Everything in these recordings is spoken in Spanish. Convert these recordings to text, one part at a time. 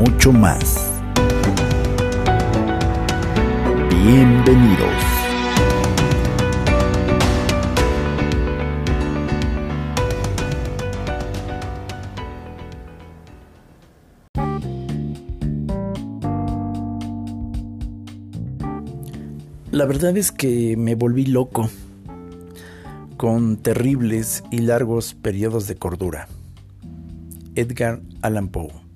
mucho más. Bienvenidos. La verdad es que me volví loco con terribles y largos periodos de cordura. Edgar Allan Poe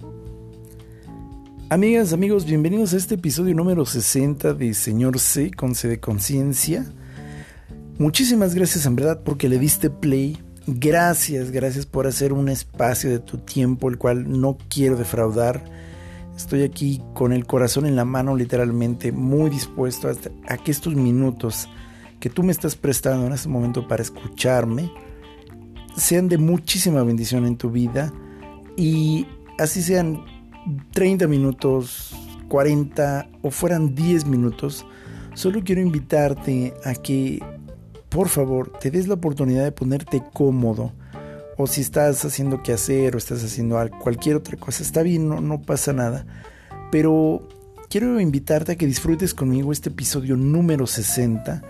Amigas, amigos, bienvenidos a este episodio número 60 de Señor C con C de Conciencia. Muchísimas gracias en verdad porque le diste play. Gracias, gracias por hacer un espacio de tu tiempo, el cual no quiero defraudar. Estoy aquí con el corazón en la mano, literalmente, muy dispuesto a, a que estos minutos que tú me estás prestando en este momento para escucharme sean de muchísima bendición en tu vida y así sean 30 minutos, 40 o fueran 10 minutos, solo quiero invitarte a que por favor te des la oportunidad de ponerte cómodo. O si estás haciendo que hacer o estás haciendo cualquier otra cosa, está bien, no, no pasa nada. Pero quiero invitarte a que disfrutes conmigo este episodio número 60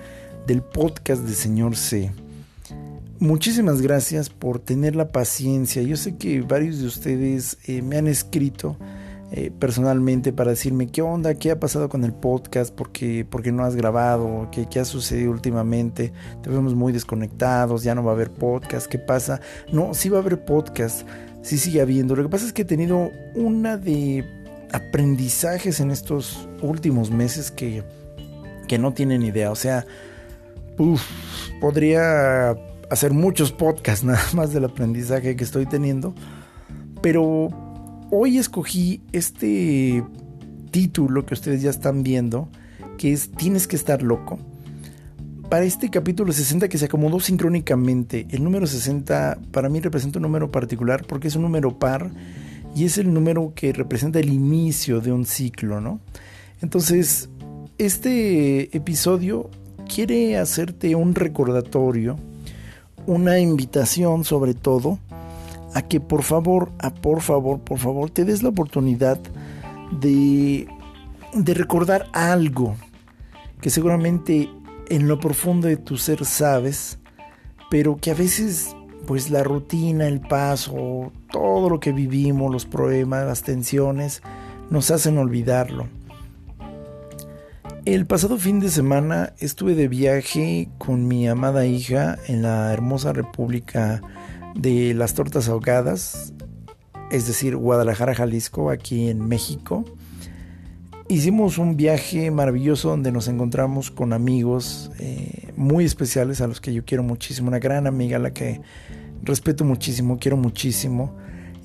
del podcast de Señor C. Muchísimas gracias por tener la paciencia. Yo sé que varios de ustedes eh, me han escrito eh, personalmente para decirme qué onda, qué ha pasado con el podcast, por qué, no has grabado, ¿Qué, qué ha sucedido últimamente. Te vemos muy desconectados, ya no va a haber podcast, ¿qué pasa? No, sí va a haber podcast, sí sigue habiendo. Lo que pasa es que he tenido una de aprendizajes en estos últimos meses que, que no tienen idea. O sea, podría hacer muchos podcasts nada más del aprendizaje que estoy teniendo. Pero hoy escogí este título que ustedes ya están viendo, que es Tienes que estar loco. Para este capítulo 60 que se acomodó sincrónicamente, el número 60 para mí representa un número particular porque es un número par y es el número que representa el inicio de un ciclo, ¿no? Entonces, este episodio quiere hacerte un recordatorio una invitación sobre todo a que por favor, a por favor, por favor, te des la oportunidad de, de recordar algo que seguramente en lo profundo de tu ser sabes, pero que a veces pues la rutina, el paso, todo lo que vivimos, los problemas, las tensiones, nos hacen olvidarlo. El pasado fin de semana estuve de viaje con mi amada hija en la hermosa República de las Tortas Ahogadas, es decir, Guadalajara, Jalisco, aquí en México. Hicimos un viaje maravilloso donde nos encontramos con amigos eh, muy especiales a los que yo quiero muchísimo, una gran amiga a la que respeto muchísimo, quiero muchísimo.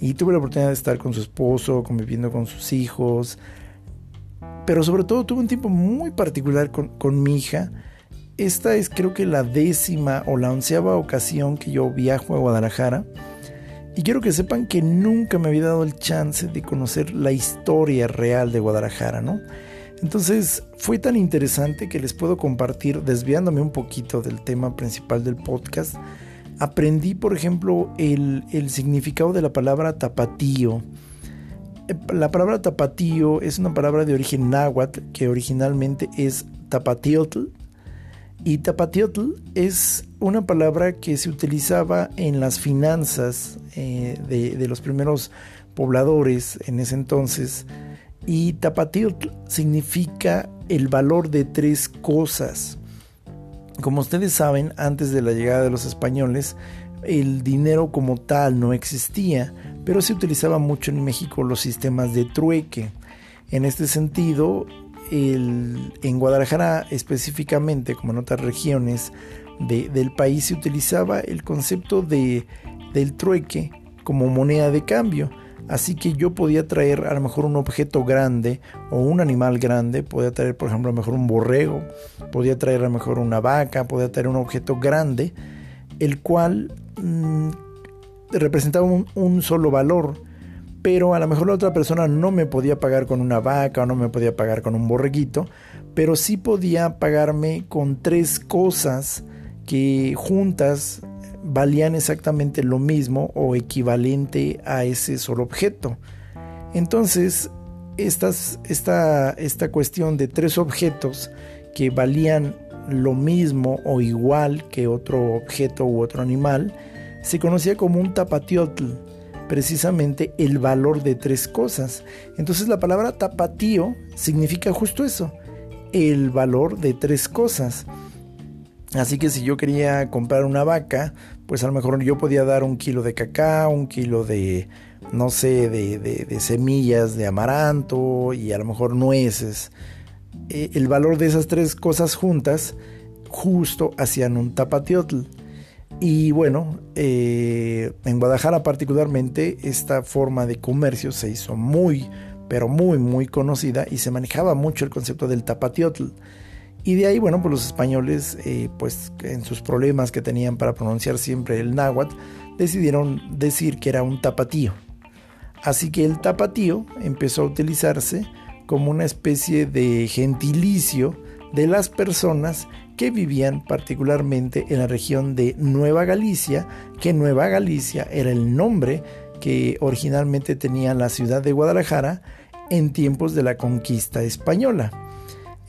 Y tuve la oportunidad de estar con su esposo, conviviendo con sus hijos, pero sobre todo tuve un tiempo muy particular con, mi hija. Esta es creo que la décima o la onceava ocasión que yo viajo a Guadalajara. Y quiero que sepan que nunca me había dado el chance de conocer la historia real de Guadalajara, ¿no? Entonces fue tan interesante que les puedo compartir, desviándome un poquito del tema principal del podcast, aprendí, por ejemplo, el, el significado de la palabra tapatío la palabra tapatío es una palabra de origen náhuatl que originalmente es tapatiotl. Y tapatiotl es una palabra que se utilizaba en las finanzas eh, de, los primeros pobladores en ese entonces. Y tapatiotl significa el valor de tres cosas. Como ustedes saben, antes de la llegada de los españoles, el dinero como tal no existía pero se utilizaba mucho en México los sistemas de trueque. En este sentido, en Guadalajara específicamente, como en otras regiones del país, se utilizaba el concepto de, del trueque como moneda de cambio. Así que yo podía traer a lo mejor un objeto grande o un animal grande, podía traer por ejemplo a lo mejor un borrego, podía traer a lo mejor una vaca, podía traer un objeto grande, el cual mm, representaba un, solo valor, pero a lo mejor la otra persona no me podía pagar con una vaca o no me podía pagar con un borreguito, pero sí podía pagarme con tres cosas que juntas valían exactamente lo mismo o equivalente a ese solo objeto. Entonces, esta, esta cuestión de tres objetos que valían lo mismo o igual que otro objeto u otro animal, se conocía como un tapatiotl, precisamente el valor de tres cosas. Entonces la palabra tapatío significa justo eso, el valor de tres cosas. Así que si yo quería comprar una vaca, pues a lo mejor yo podía dar un kilo de cacao, un kilo de, no sé, de, semillas de amaranto y a lo mejor nueces. Eh, el valor de esas tres cosas juntas justo hacían un tapatiotl. Y bueno, eh, en Guadalajara particularmente esta forma de comercio se hizo muy, pero muy, muy conocida y se manejaba mucho el concepto del tapatiotl. Y de ahí, bueno, pues los españoles, eh, pues en sus problemas que tenían para pronunciar siempre el náhuatl, decidieron decir que era un tapatío. Así que el tapatío empezó a utilizarse como una especie de gentilicio de las personas que vivían particularmente en la región de Nueva Galicia, que Nueva Galicia era el nombre que originalmente tenía la ciudad de Guadalajara en tiempos de la conquista española.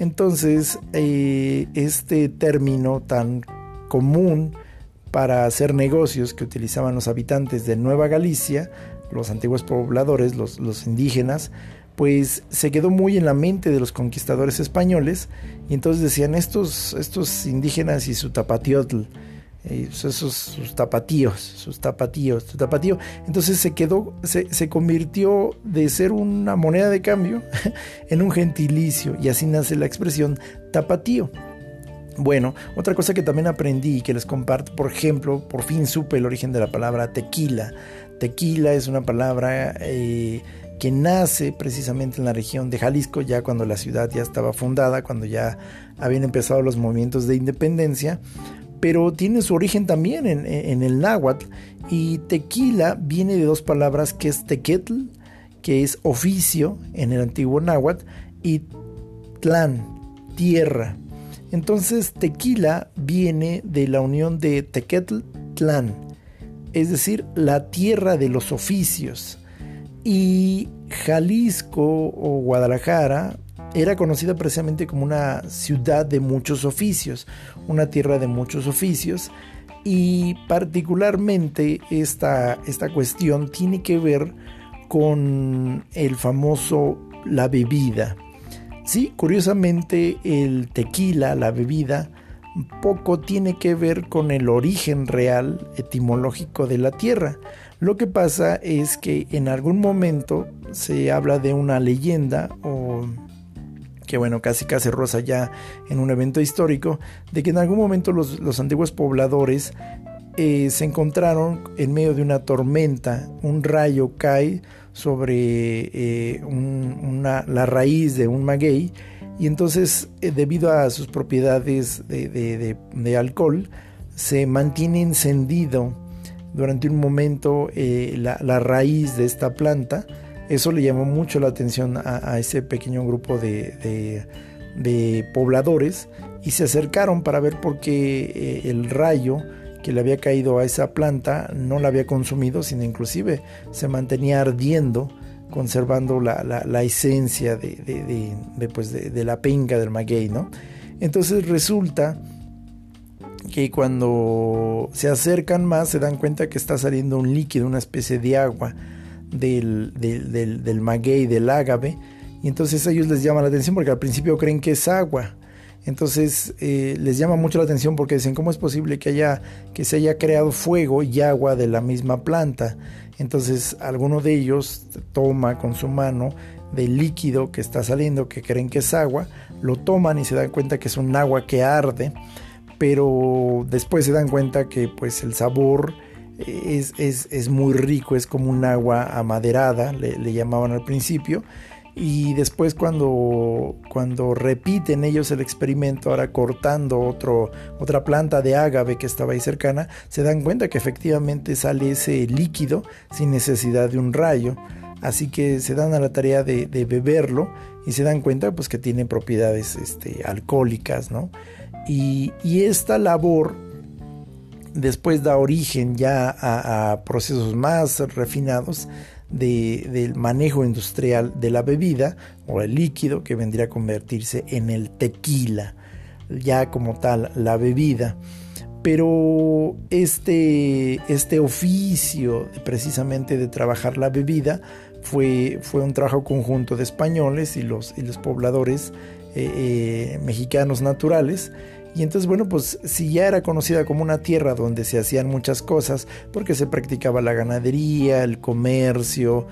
Entonces, eh, este término tan común para hacer negocios que utilizaban los habitantes de Nueva Galicia, los antiguos pobladores, los, indígenas, pues se quedó muy en la mente de los conquistadores españoles y entonces decían estos, estos indígenas y su tapatiotl, esos sus tapatíos, sus tapatíos, su tapatío. Entonces se quedó, se, se, convirtió de ser una moneda de cambio en un gentilicio y así nace la expresión tapatío. Bueno, otra cosa que también aprendí y que les comparto, por ejemplo, por fin supe el origen de la palabra tequila. Tequila es una palabra eh, que nace precisamente en la región de Jalisco, ya cuando la ciudad ya estaba fundada, cuando ya habían empezado los movimientos de independencia pero tiene su origen también en, el náhuatl. Y tequila viene de dos palabras que es tequetl, que es oficio en el antiguo náhuatl, y tlán, tierra. Entonces tequila viene de la unión de tequetl, tlán, es decir, la tierra de los oficios. Y Jalisco o Guadalajara era conocida precisamente como una ciudad de muchos oficios, una tierra de muchos oficios, y particularmente esta, esta cuestión tiene que ver con el famoso la bebida. Sí, curiosamente el tequila, la bebida, poco tiene que ver con el origen real etimológico de la tierra. Lo que pasa es que en algún momento se habla de una leyenda o que bueno, casi casi rosa ya en un evento histórico, de que en algún momento los, antiguos pobladores eh, se encontraron en medio de una tormenta, un rayo cae sobre eh, la raíz de un maguey y entonces eh, debido a sus propiedades de, alcohol se mantiene encendido durante un momento la raíz de esta planta eso le llamó mucho la atención a, ese pequeño grupo de, pobladores y se acercaron para ver por qué eh, el rayo que le había caído a esa planta no la había consumido, sino inclusive se mantenía ardiendo, conservando la, esencia de, pues de, la penca del maguey, ¿no? Entonces resulta que cuando se acercan más se dan cuenta que está saliendo un líquido, una especie de agua del, del, maguey, del ágave, y entonces a ellos les llama la atención porque al principio creen que es agua. Entonces eh, les llama mucho la atención porque dicen cómo es posible que haya que se haya creado fuego y agua de la misma planta. Entonces alguno de ellos toma con su mano del líquido que está saliendo, que creen que es agua, lo toman y se dan cuenta que es un agua que arde, pero después se dan cuenta que pues el sabor es, es, muy rico, es como un agua amaderada, le, llamaban al principio y después cuando, cuando repiten ellos el experimento, ahora cortando otro, otra planta de ágave que estaba ahí cercana, se dan cuenta que efectivamente sale ese líquido sin necesidad de un rayo. Así que se dan a la tarea de, beberlo y se dan cuenta pues, que tiene propiedades este, alcohólicas. ¿no? Y, esta labor después da origen ya a procesos más refinados del manejo industrial de la bebida o el líquido que vendría a convertirse en el tequila, ya como tal la bebida. Pero este, este oficio precisamente de trabajar la bebida fue, fue un trabajo conjunto de españoles y los, y los pobladores eh, eh, mexicanos naturales. Y entonces, bueno, pues si ya era conocida como una tierra donde se hacían muchas cosas, porque se practicaba la ganadería, el comercio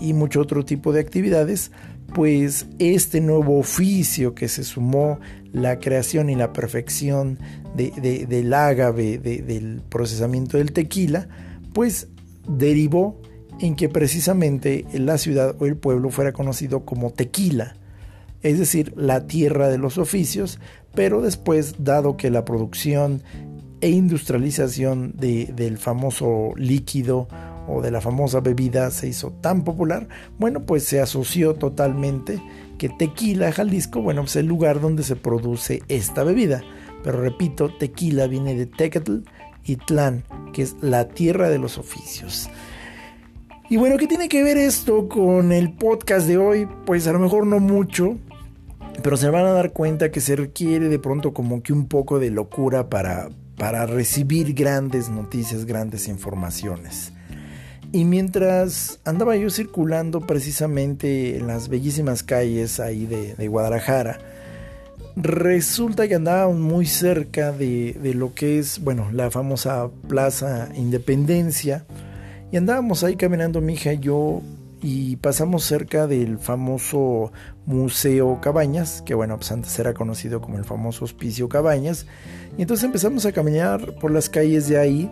y, mucho otro tipo de actividades, pues este nuevo oficio que se sumó la creación y la perfección del ágave, del procesamiento del tequila, pues derivó en que precisamente la ciudad o el pueblo fuera conocido como tequila es decir, la tierra de los oficios, pero después, dado que la producción e industrialización del famoso líquido o de la famosa bebida se hizo tan popular, bueno, pues se asoció totalmente que Tequila, Jalisco, bueno, pues es el lugar donde se produce esta bebida. Pero repito, tequila viene de Tecatl y Tlán, que es la tierra de los oficios. Y bueno, ¿qué tiene que ver esto con el podcast de hoy? Pues a lo mejor no mucho, pero se van a dar cuenta que se requiere de pronto como que un poco de locura para, para recibir grandes noticias, grandes informaciones. Y mientras andaba yo circulando precisamente en las bellísimas calles ahí de, Guadalajara, resulta que andaba muy cerca de, de, lo que es, bueno, la famosa Plaza Independencia. Y andábamos ahí caminando mi hija y yo y pasamos cerca del famoso Museo Cabañas, que bueno, pues antes era conocido como el famoso Hospicio Cabañas, y entonces empezamos a caminar por las calles de ahí,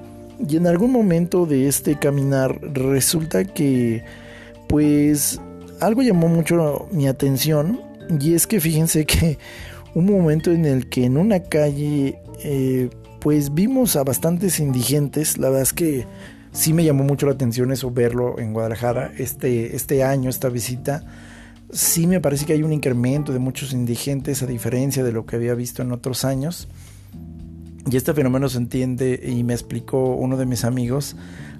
y en algún momento de este caminar resulta que pues algo llamó mucho mi atención, y es que fíjense que un momento en el que en una calle eh, pues vimos a bastantes indigentes, la verdad es que sí me llamó mucho la atención eso, verlo en Guadalajara este, este año, esta visita. Sí me parece que hay un incremento de muchos indigentes a diferencia de lo que había visto en otros años. Y este fenómeno se entiende y me explicó uno de mis amigos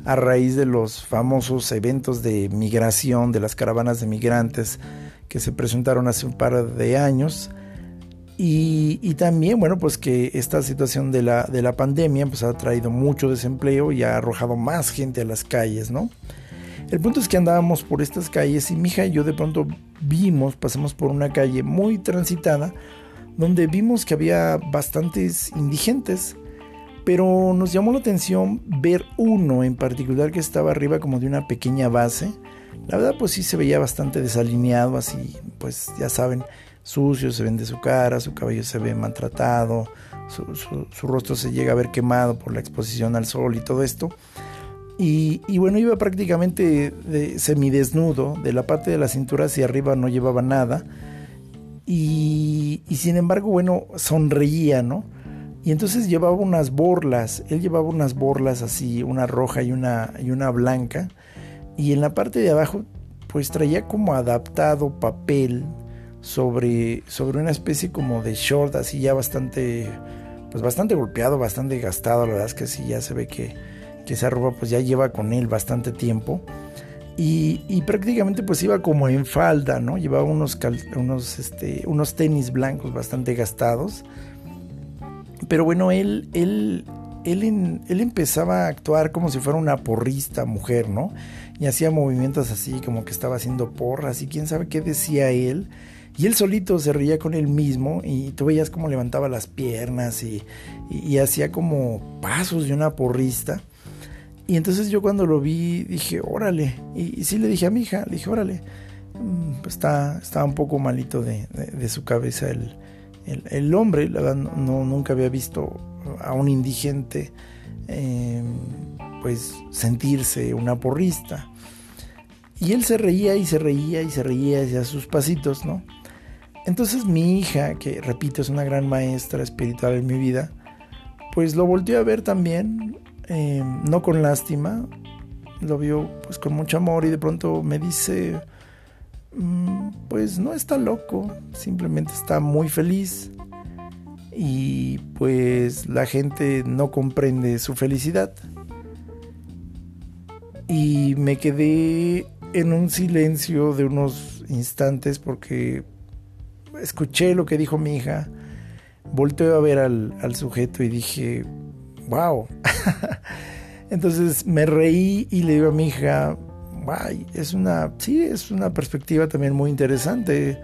a raíz de los famosos eventos de migración, de las caravanas de migrantes que se presentaron hace un par de años y, también, bueno, pues que esta situación de la, de la pandemia pues ha traído mucho desempleo y ha arrojado más gente a las calles, ¿no? El punto es que andábamos por estas calles y mi hija y yo de pronto vimos, pasamos por una calle muy transitada, donde vimos que había bastantes indigentes, pero nos llamó la atención ver uno en particular que estaba arriba como de una pequeña base. La verdad pues sí se veía bastante desalineado, así pues ya saben, sucio, se de su cara, su cabello se ve maltratado, su, rostro se llega a ver quemado por la exposición al sol y todo esto. Y, bueno, iba prácticamente de, semidesnudo, de la parte de la cintura hacia arriba no llevaba nada. Y, y sin embargo, bueno, sonreía, ¿no? Y entonces llevaba unas borlas, él llevaba unas borlas así, una roja y una, y una blanca. Y en la parte de abajo, pues traía como adaptado papel sobre, sobre una especie como de short así ya bastante, pues bastante golpeado, bastante gastado, la verdad es que sí, ya se ve que, que esa ropa pues ya lleva con él bastante tiempo. Y, prácticamente pues iba como en falda, ¿no? Llevaba unos, unos, este, unos tenis blancos bastante gastados. Pero bueno, él, él, él, él empezaba a actuar como si fuera una porrista mujer, ¿no? Y hacía movimientos así como que estaba haciendo porras y quién sabe qué decía él. Y él solito se reía con él mismo y tú veías cómo levantaba las piernas y, hacía como pasos de una porrista. Y entonces yo cuando lo vi dije, órale. Y, sí le dije a mi hija, le dije, órale. Mm, pues está, está un poco malito de, su cabeza el, el, hombre. La verdad, no, nunca había visto a un indigente em, pues sentirse una porrista. Y él se reía y se reía y se reía hacia sus pasitos, ¿no? Entonces mi hija, que repito es una gran maestra espiritual en mi vida, pues lo volteó a ver también, eh, no con lástima, lo vio pues con mucho amor y de pronto me dice, mm, pues no está loco, simplemente está muy feliz y pues la gente no comprende su felicidad. Y me quedé en un silencio de unos instantes porque escuché lo que dijo mi hija, volteé a ver al, al sujeto y dije, wow. Entonces me reí y le digo a mi hija, Ay, es una, sí, es una perspectiva también muy interesante.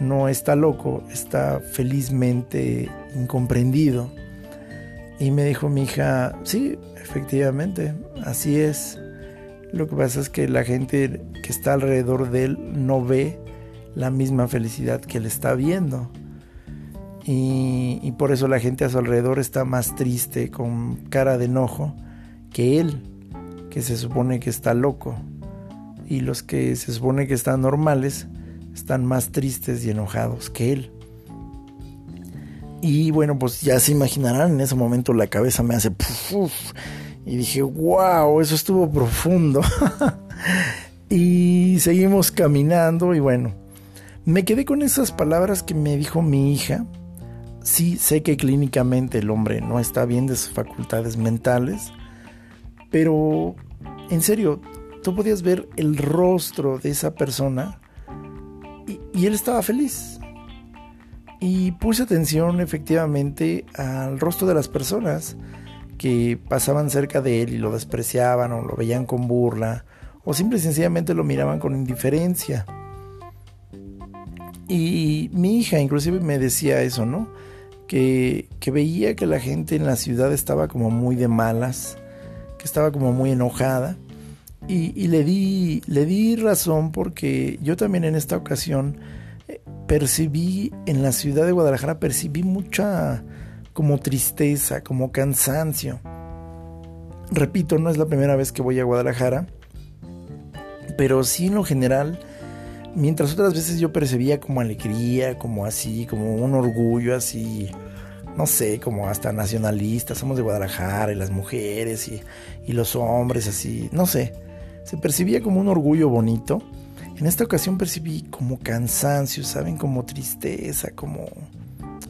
No está loco, está felizmente incomprendido. Y me dijo mi hija, sí, efectivamente, así es. Lo que pasa es que la gente que está alrededor de él no ve la misma felicidad que él está viendo. Y, por eso la gente a su alrededor está más triste, con cara de enojo, que él, que se supone que está loco. Y los que se supone que están normales están más tristes y enojados que él. Y bueno, pues ya se imaginarán, en ese momento la cabeza me hace... y dije, wow, eso estuvo profundo. y seguimos caminando y bueno, me quedé con esas palabras que me dijo mi hija. Sí, sé que clínicamente el hombre no está bien de sus facultades mentales, pero, en serio, tú podías ver el rostro de esa persona y, él estaba feliz. Y puse atención efectivamente al rostro de las personas que pasaban cerca de él y lo despreciaban o lo veían con burla o simple y sencillamente lo miraban con indiferencia. Y mi hija inclusive me decía eso, ¿no? Que, que, veía que la gente en la ciudad estaba como muy de malas, que estaba como muy enojada. Y, le, di, le di razón porque yo también en esta ocasión eh, percibí en la ciudad de Guadalajara, percibí mucha como tristeza, como cansancio. Repito, no es la primera vez que voy a Guadalajara, pero sí en lo general, mientras otras veces yo percibía como alegría, como así, como un orgullo así no sé, como hasta nacionalistas, somos de Guadalajara y las mujeres y, los hombres así, no sé, se percibía como un orgullo bonito. En esta ocasión percibí como cansancio, ¿saben? Como tristeza, como...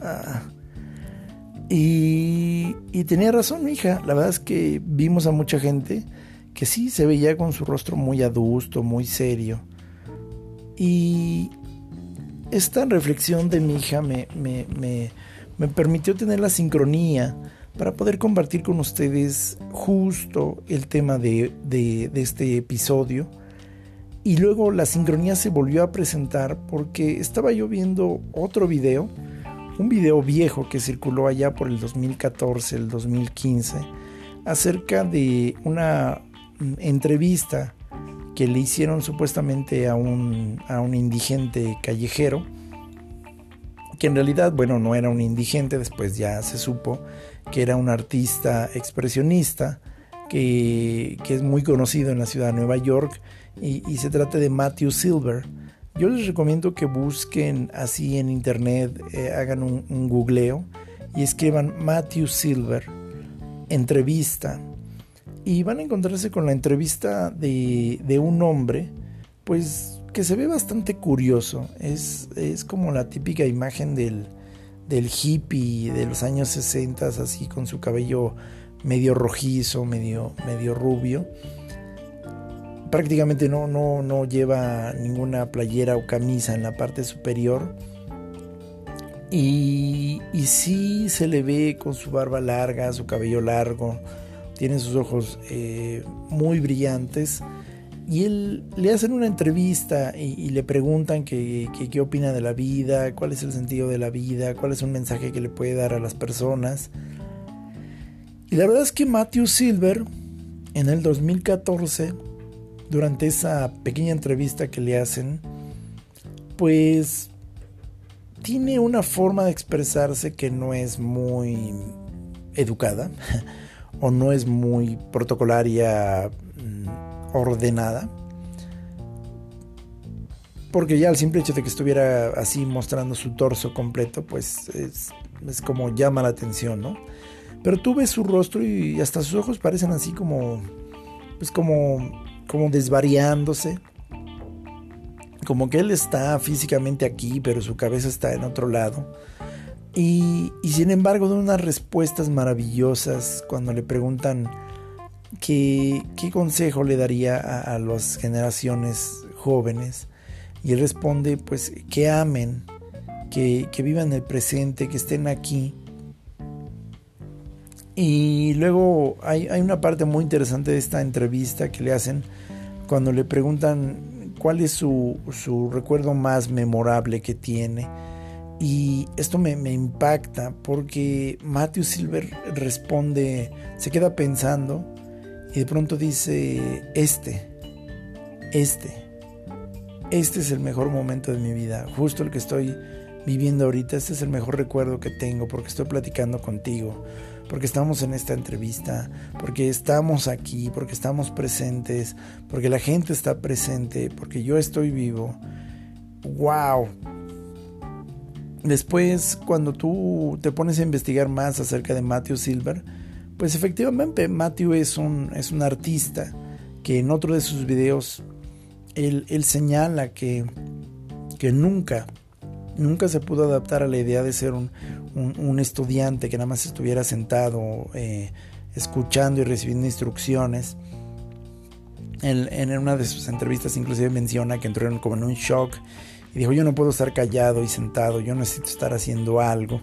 Ah. Y, y tenía razón hija, la verdad es que vimos a mucha gente que sí se veía con su rostro muy adusto, muy serio. Y esta reflexión de mi hija me, me, me me permitió tener la sincronía para poder compartir con ustedes justo el tema de, este episodio. Y luego la sincronía se volvió a presentar porque estaba yo viendo otro video, un video viejo que circuló allá por el 2014, el 2015, acerca de una entrevista que le hicieron supuestamente a un, a un indigente callejero que en realidad, bueno, no era un indigente, después ya se supo que era un artista expresionista que, es muy conocido en la ciudad de Nueva York y, se trata de Matthew Silver. Yo les recomiendo que busquen así en internet, eh, hagan un, googleo y escriban Matthew Silver, entrevista. Y van a encontrarse con la entrevista de, de un hombre, pues que se ve bastante curioso. Es, es como la típica imagen del, del hippie de los años 60, así con su cabello medio rojizo, medio, medio rubio. Prácticamente no, no, no lleva ninguna playera o camisa en la parte superior. Y, y sí se le ve con su barba larga, su cabello largo, tiene sus ojos eh, muy brillantes y él le hacen una entrevista y, le preguntan qué opina de la vida, cuál es el sentido de la vida, cuál es un mensaje que le puede dar a las personas. Y la verdad es que Matthew Silver, en el 2014, durante esa pequeña entrevista que le hacen, pues tiene una forma de expresarse que no es muy educada o no es muy protocolaria mm, ordenada. Porque ya el simple hecho de que estuviera así mostrando su torso completo, pues es, es como llama la atención, ¿no? Pero tú ves su rostro y hasta sus ojos parecen así como, pues como, como desvariándose. Como que él está físicamente aquí, pero su cabeza está en otro lado. Y, sin embargo da unas respuestas maravillosas cuando le preguntan qué, qué consejo le daría a, las generaciones jóvenes. Y él responde pues que amen, que, que vivan el presente, que estén aquí. Y luego hay, hay, una parte muy interesante de esta entrevista que le hacen cuando le preguntan cuál es su, su recuerdo más memorable que tiene. Y esto me, impacta porque Matthew Silver responde, se queda pensando y de pronto dice, este, este, este es el mejor momento de mi vida, justo el que estoy viviendo ahorita, este es el mejor recuerdo que tengo porque estoy platicando contigo, porque estamos en esta entrevista, porque estamos aquí, porque estamos presentes, porque la gente está presente, porque yo estoy vivo. ¡Wow! Después, cuando tú te pones a investigar más acerca de Matthew Silver, pues efectivamente Matthew es un, es un artista que en otro de sus videos él, señala que, que nunca, nunca se pudo adaptar a la idea de ser un, estudiante que nada más estuviera sentado eh, escuchando y recibiendo instrucciones. en una de sus entrevistas inclusive menciona que entró como en un shock y dijo, yo no puedo estar callado y sentado, yo necesito estar haciendo algo,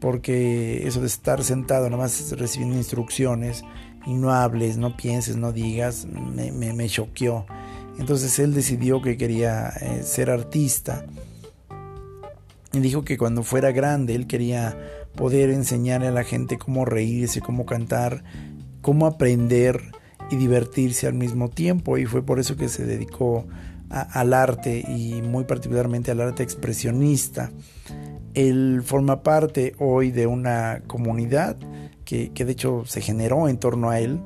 porque eso de estar sentado nada más recibiendo instrucciones y no hables, no pienses, no digas, me, me, choqueó. Entonces él decidió que quería eh, ser artista y dijo que cuando fuera grande él quería poder enseñarle a la gente cómo reírse, cómo cantar, cómo aprender y divertirse al mismo tiempo y fue por eso que se dedicó al arte y muy particularmente al arte expresionista. Él forma parte hoy de una comunidad que, de hecho se generó en torno a él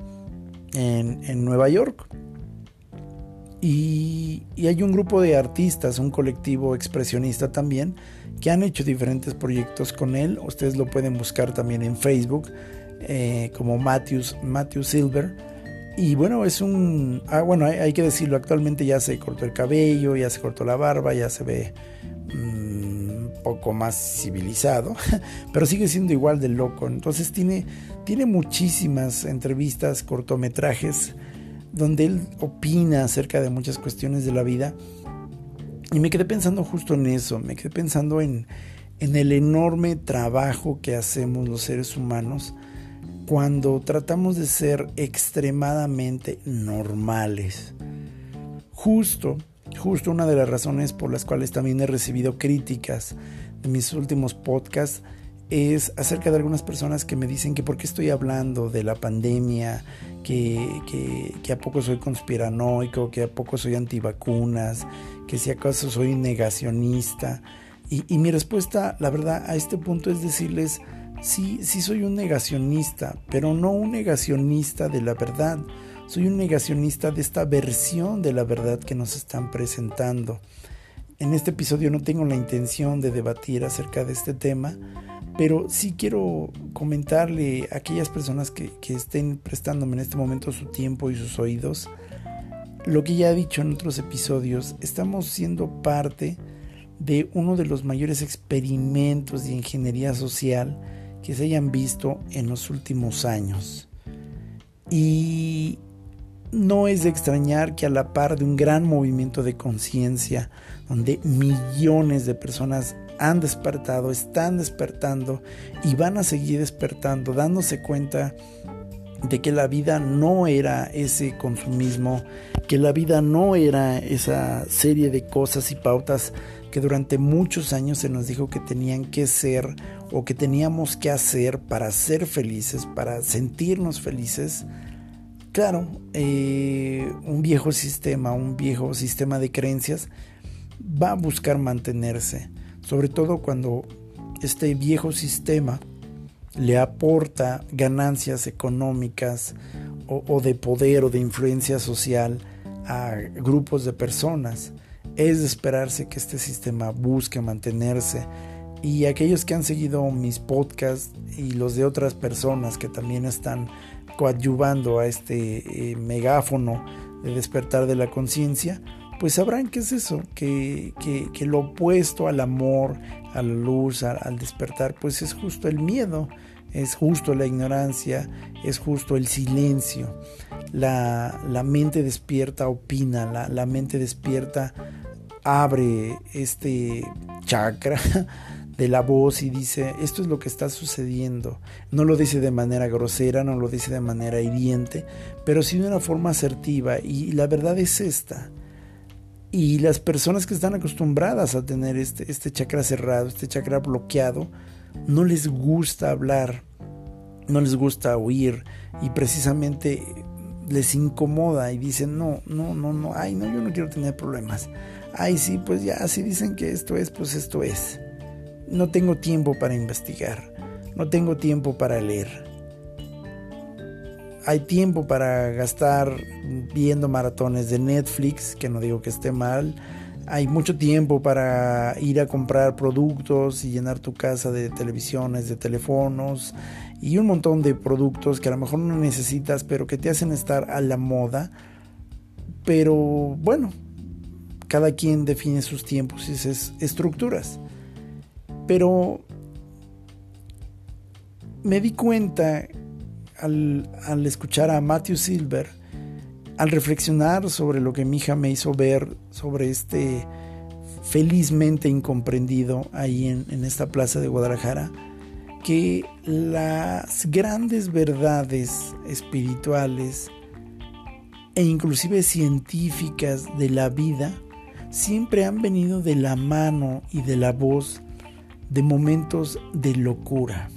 en, Nueva York. Y, hay un grupo de artistas, un colectivo expresionista también, que han hecho diferentes proyectos con él. Ustedes lo pueden buscar también en Facebook eh, como Matthews, Matthew Silver y bueno, es un... Ah, bueno, hay, que decirlo, actualmente ya se cortó el cabello, ya se cortó la barba, ya se ve un mm, poco más civilizado, pero sigue siendo igual de loco. Entonces tiene, tiene muchísimas entrevistas, cortometrajes, donde él opina acerca de muchas cuestiones de la vida. Y me quedé pensando justo en eso, me quedé pensando en, en el enorme trabajo que hacemos los seres humanos cuando tratamos de ser extremadamente normales. Justo, justo una de las razones por las cuales también he recibido críticas de mis últimos podcasts es acerca de algunas personas que me dicen que por qué estoy hablando de la pandemia, que, a poco soy conspiranoico, que a poco soy antivacunas, que si acaso soy negacionista. Y, y mi respuesta, la verdad, a este punto es decirles, sí, sí soy un negacionista, pero no un negacionista de la verdad. Soy un negacionista de esta versión de la verdad que nos están presentando. En este episodio no tengo la intención de debatir acerca de este tema, pero sí quiero comentarle a aquellas personas que, que estén prestándome en este momento su tiempo y sus oídos, lo que ya he dicho en otros episodios, estamos siendo parte de uno de los mayores experimentos de ingeniería social que se hayan visto en los últimos años. Y no es de extrañar que a la par de un gran movimiento de conciencia, donde millones de personas han despertado, están despertando y van a seguir despertando, dándose cuenta de que la vida no era ese consumismo, que la vida no era esa serie de cosas y pautas que durante muchos años se nos dijo que tenían que ser o que teníamos que hacer para ser felices, para sentirnos felices, claro, eh, un viejo sistema, un viejo sistema de creencias va a buscar mantenerse, sobre todo cuando este viejo sistema le aporta ganancias económicas o, de poder o de influencia social a grupos de personas. Es de esperarse que este sistema busque mantenerse y aquellos que han seguido mis podcasts y los de otras personas que también están coadyuvando a este eh, megáfono de despertar de la conciencia, pues sabrán que es eso, que, que, lo opuesto al amor, a la luz, al despertar, pues es justo el miedo, es justo la ignorancia, es justo el silencio. La, la mente despierta opina, la, la mente despierta abre este chakra de la voz y dice, esto es lo que está sucediendo. No lo dice de manera grosera, no lo dice de manera hiriente, pero sí de una forma asertiva. Y la verdad es esta. Y las personas que están acostumbradas a tener este, este chakra cerrado, este chakra bloqueado, no les gusta hablar, no les gusta oír y precisamente les incomoda y dicen, no, no, no, no, ay, no, yo no quiero tener problemas. Ay, sí, pues ya, si dicen que esto es, pues esto es. No tengo tiempo para investigar, no tengo tiempo para leer hay tiempo para gastar viendo maratones de Netflix, que no digo que esté mal. Hay mucho tiempo para ir a comprar productos y llenar tu casa de televisiones, de teléfonos y un montón de productos que a lo mejor no necesitas, pero que te hacen estar a la moda. Pero bueno, cada quien define sus tiempos y sus estructuras. Pero me di cuenta al, escuchar a Matthew Silver, al reflexionar sobre lo que mi hija me hizo ver sobre este felizmente incomprendido ahí en, en esta plaza de Guadalajara, que las grandes verdades espirituales e inclusive científicas de la vida siempre han venido de la mano y de la voz de momentos de locura.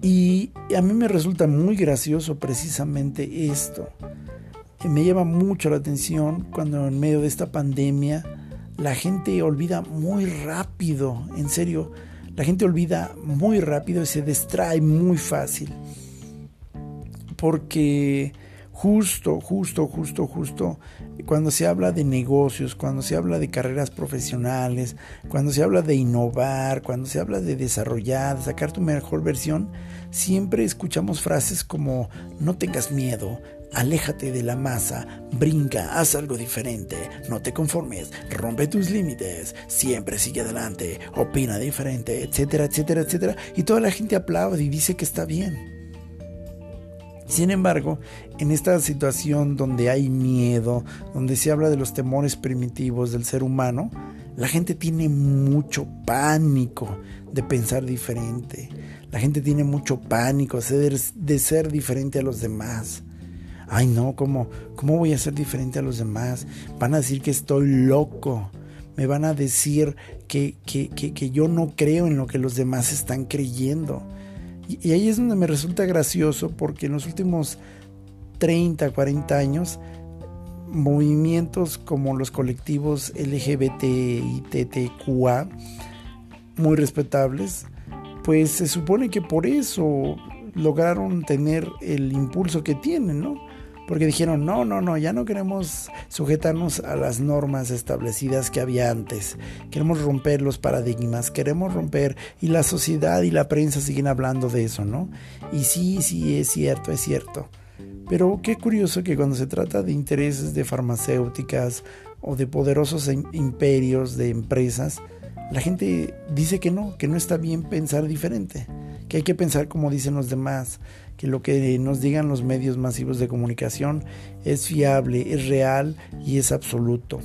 Y a mí me resulta muy gracioso precisamente esto. Me llama mucho la atención cuando en medio de esta pandemia la gente olvida muy rápido, en serio, la gente olvida muy rápido y se distrae muy fácil. Porque justo, justo, justo, justo, cuando se habla de negocios, cuando se habla de carreras profesionales, cuando se habla de innovar, cuando se habla de desarrollar, de sacar tu mejor versión, siempre escuchamos frases como no tengas miedo, aléjate de la masa, brinca, haz algo diferente, no te conformes, rompe tus límites, siempre sigue adelante, opina diferente, etcétera, etcétera, etcétera. Y toda la gente aplaude y dice que está bien. Sin embargo, en esta situación donde hay miedo, donde se habla de los temores primitivos del ser humano, la gente tiene mucho pánico de pensar diferente. La gente tiene mucho pánico de ser diferente a los demás. Ay, no, ¿cómo, ¿cómo voy a ser diferente a los demás? Van a decir que estoy loco. Me van a decir que, que, que, que yo no creo en lo que los demás están creyendo. Y, ahí es donde me resulta gracioso porque en los últimos 30, 40 años, movimientos como los colectivos LGBT y TTQA, muy respetables, pues se supone que por eso lograron tener el impulso que tienen, ¿no? porque dijeron, no, no, no, ya no queremos sujetarnos a las normas establecidas que había antes, queremos romper los paradigmas, queremos romper, y la sociedad y la prensa siguen hablando de eso, ¿no? Y sí, sí, es cierto, es cierto. Pero qué curioso que cuando se trata de intereses de farmacéuticas o de poderosos imperios de empresas, la gente dice que no, que no está bien pensar diferente, que hay que pensar como dicen los demás, que lo que nos digan los medios masivos de comunicación es fiable, es real y es absoluto.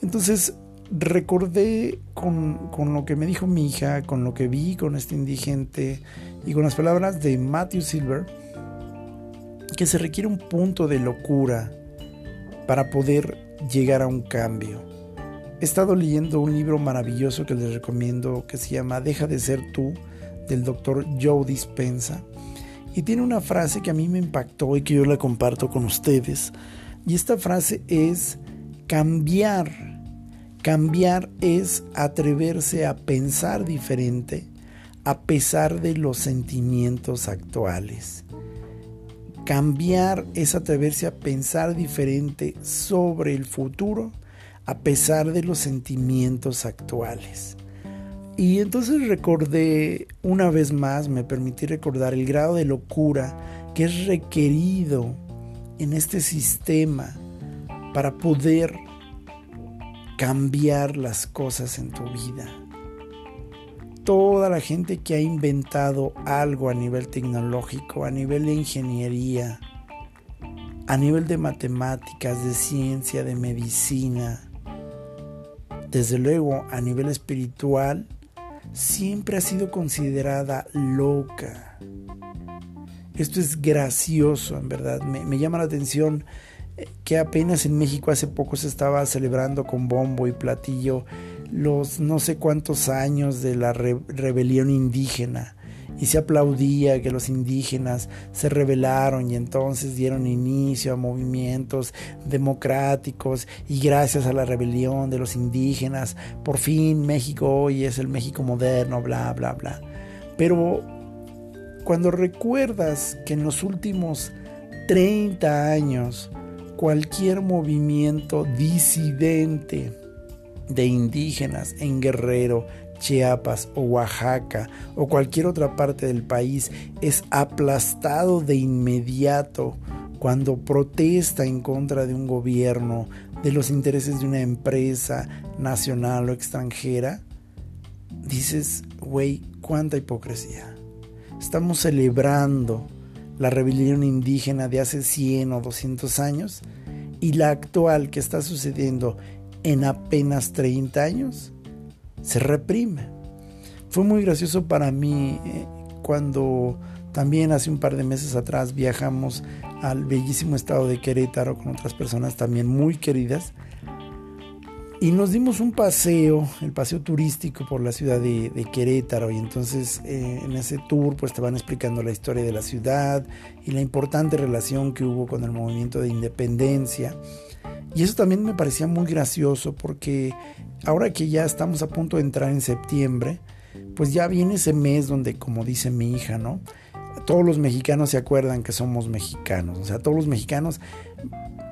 Entonces recordé con, con, lo que me dijo mi hija, con lo que vi con este indigente y con las palabras de Matthew Silver, que se requiere un punto de locura para poder llegar a un cambio. He estado leyendo un libro maravilloso que les recomiendo que se llama Deja de ser tú del doctor Joe Dispensa y tiene una frase que a mí me impactó y que yo la comparto con ustedes. Y esta frase es cambiar. Cambiar es atreverse a pensar diferente, a pesar de los sentimientos actuales. Cambiar es atreverse a pensar diferente sobre el futuro a pesar de los sentimientos actuales. Y entonces recordé una vez más, me permití recordar el grado de locura que es requerido en este sistema para poder cambiar las cosas en tu vida. Toda la gente que ha inventado algo a nivel tecnológico, a nivel de ingeniería, a nivel de matemáticas, de ciencia, de medicina, desde luego a nivel espiritual, siempre ha sido considerada loca. Esto es gracioso, en verdad. Me, llama la atención eh, que apenas en México hace poco se estaba celebrando con bombo y platillo los no sé cuántos años de la rebelión indígena y se aplaudía que los indígenas se rebelaron y entonces dieron inicio a movimientos democráticos y gracias a la rebelión de los indígenas, por fin México hoy es el México moderno, bla, bla, bla. Pero cuando recuerdas que en los últimos 30 años cualquier movimiento disidente de indígenas en Guerrero, Chiapas o Oaxaca o cualquier otra parte del país es aplastado de inmediato cuando protesta en contra de un gobierno, de los intereses de una empresa nacional o extranjera, dices, güey, cuánta hipocresía. Estamos celebrando la rebelión indígena de hace 100 o 200 años y la actual que está sucediendo en apenas 30 años se reprime. Fue muy gracioso para mí eh, cuando también hace un par de meses atrás viajamos al bellísimo estado de Querétaro con otras personas también muy queridas y nos dimos un paseo, el paseo turístico por la ciudad de, Querétaro y entonces eh, en ese tour pues te van explicando la historia de la ciudad y la importante relación que hubo con el movimiento de independencia y eso también me parecía muy gracioso porque ahora que ya estamos a punto de entrar en septiembre, pues ya viene ese mes donde, como dice mi hija, ¿no? Todos los mexicanos se acuerdan que somos mexicanos. O sea, todos los mexicanos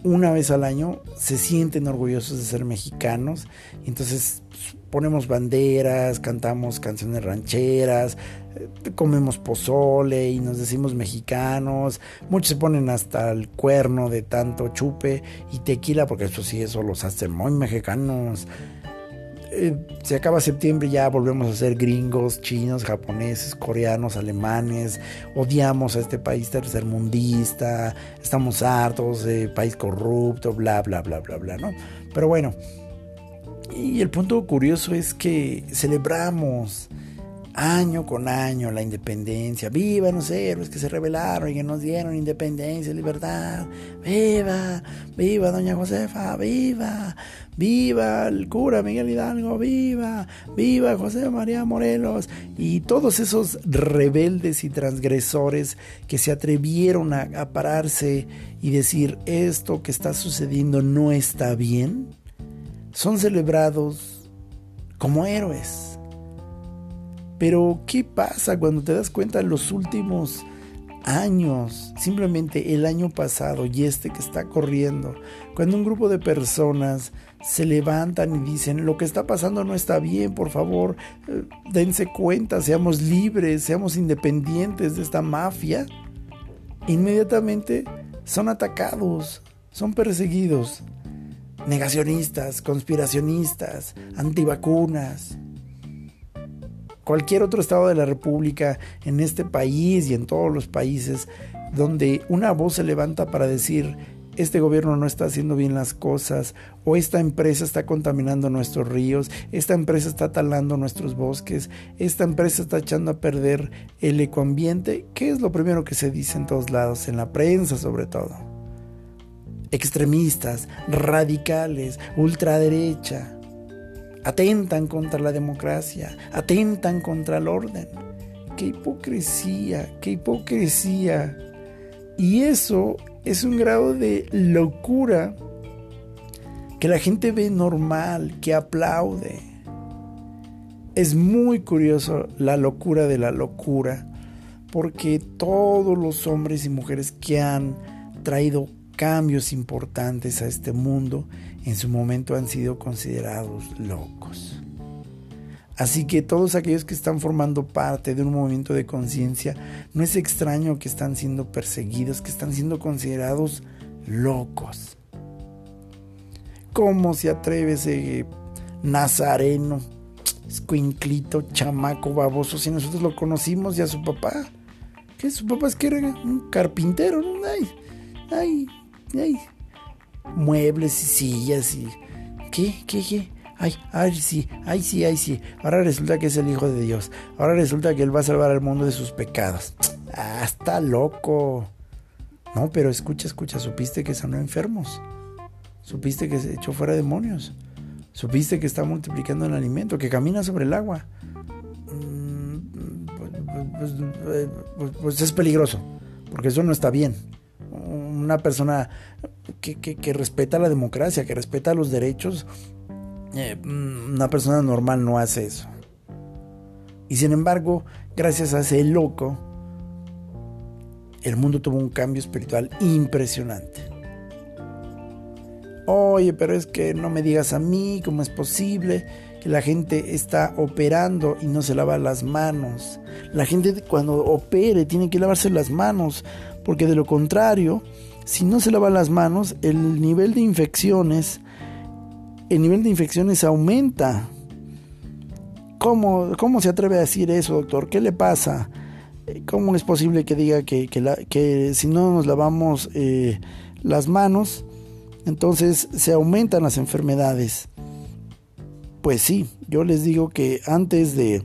una vez al año se sienten orgullosos de ser mexicanos. entonces ponemos banderas, cantamos canciones rancheras, eh, comemos pozole y nos decimos mexicanos. Muchos se ponen hasta el cuerno de tanto chupe y tequila, porque eso sí, eso los hace muy mexicanos. Eh, se acaba septiembre ya volvemos a ser gringos, chinos, japoneses, coreanos, alemanes, odiamos a este país tercermundista, estamos hartos, de país corrupto, bla, bla, bla, bla, bla, ¿no? Pero bueno, y el punto curioso es que celebramos año con año la independencia. Viva los héroes que se rebelaron y que nos dieron independencia y libertad. Viva, viva doña Josefa, viva, viva el cura Miguel Hidalgo, viva, viva José María Morelos y todos esos rebeldes y transgresores que se atrevieron a, a pararse y decir esto que está sucediendo no está bien, son celebrados como héroes. Pero, ¿qué pasa cuando te das cuenta en los últimos años, simplemente el año pasado y este que está corriendo, cuando un grupo de personas se levantan y dicen, lo que está pasando no está bien, por favor, eh, dense cuenta, seamos libres, seamos independientes de esta mafia, inmediatamente son atacados, son perseguidos, negacionistas, conspiracionistas, antivacunas, cualquier otro estado de la República, en este país y en todos los países, donde una voz se levanta para decir, este gobierno no está haciendo bien las cosas, o esta empresa está contaminando nuestros ríos, esta empresa está talando nuestros bosques, esta empresa está echando a perder el ecoambiente, ¿qué es lo primero que se dice en todos lados, en la prensa sobre todo? Extremistas, radicales, ultraderecha atentan contra la democracia, atentan contra el orden. Qué hipocresía, qué hipocresía. Y eso es un grado de locura que la gente ve normal, que aplaude. Es muy curioso la locura de la locura, porque todos los hombres y mujeres que han traído cambios importantes a este mundo en su momento han sido considerados locos. Así que todos aquellos que están formando parte de un movimiento de conciencia, no es extraño que están siendo perseguidos, que están siendo considerados locos. ¿Cómo se atreve ese nazareno, escuinclito, chamaco, baboso, si nosotros lo conocimos ya su papá? ¿Qué? Su papá es que era un carpintero, ¿no? Ay, ay, ay. Muebles y sillas y... ¿Qué? ¿Qué? ¿Qué? Ay, ay, sí, ay, sí, ay, sí. Ahora resulta que es el Hijo de Dios. Ahora resulta que Él va a salvar al mundo de sus pecados. Ah, está loco. No, pero escucha, escucha, supiste que sanó enfermos. Supiste que se echó fuera demonios. Supiste que está multiplicando el alimento, que camina sobre el agua. Mm, pues, pues, pues, pues, es peligroso, porque eso no está bien. Una persona que, respeta la democracia, que respeta los derechos, eh, mm, una persona normal no hace eso. Y sin embargo, gracias a ese loco, el mundo tuvo un cambio espiritual impresionante. Oye, pero es que no me digas a mí cómo es posible que la gente está operando y no se lava las manos. La gente cuando opere tiene que lavarse las manos, porque de lo contrario, si no se lava las manos, el nivel de infecciones el nivel de infecciones aumenta. ¿Cómo, cómo se atreve a decir eso, doctor? ¿Qué le pasa? ¿Cómo es posible que diga que, que, si no nos lavamos eh, las manos, entonces se aumentan las enfermedades? Pues sí, yo les digo que antes de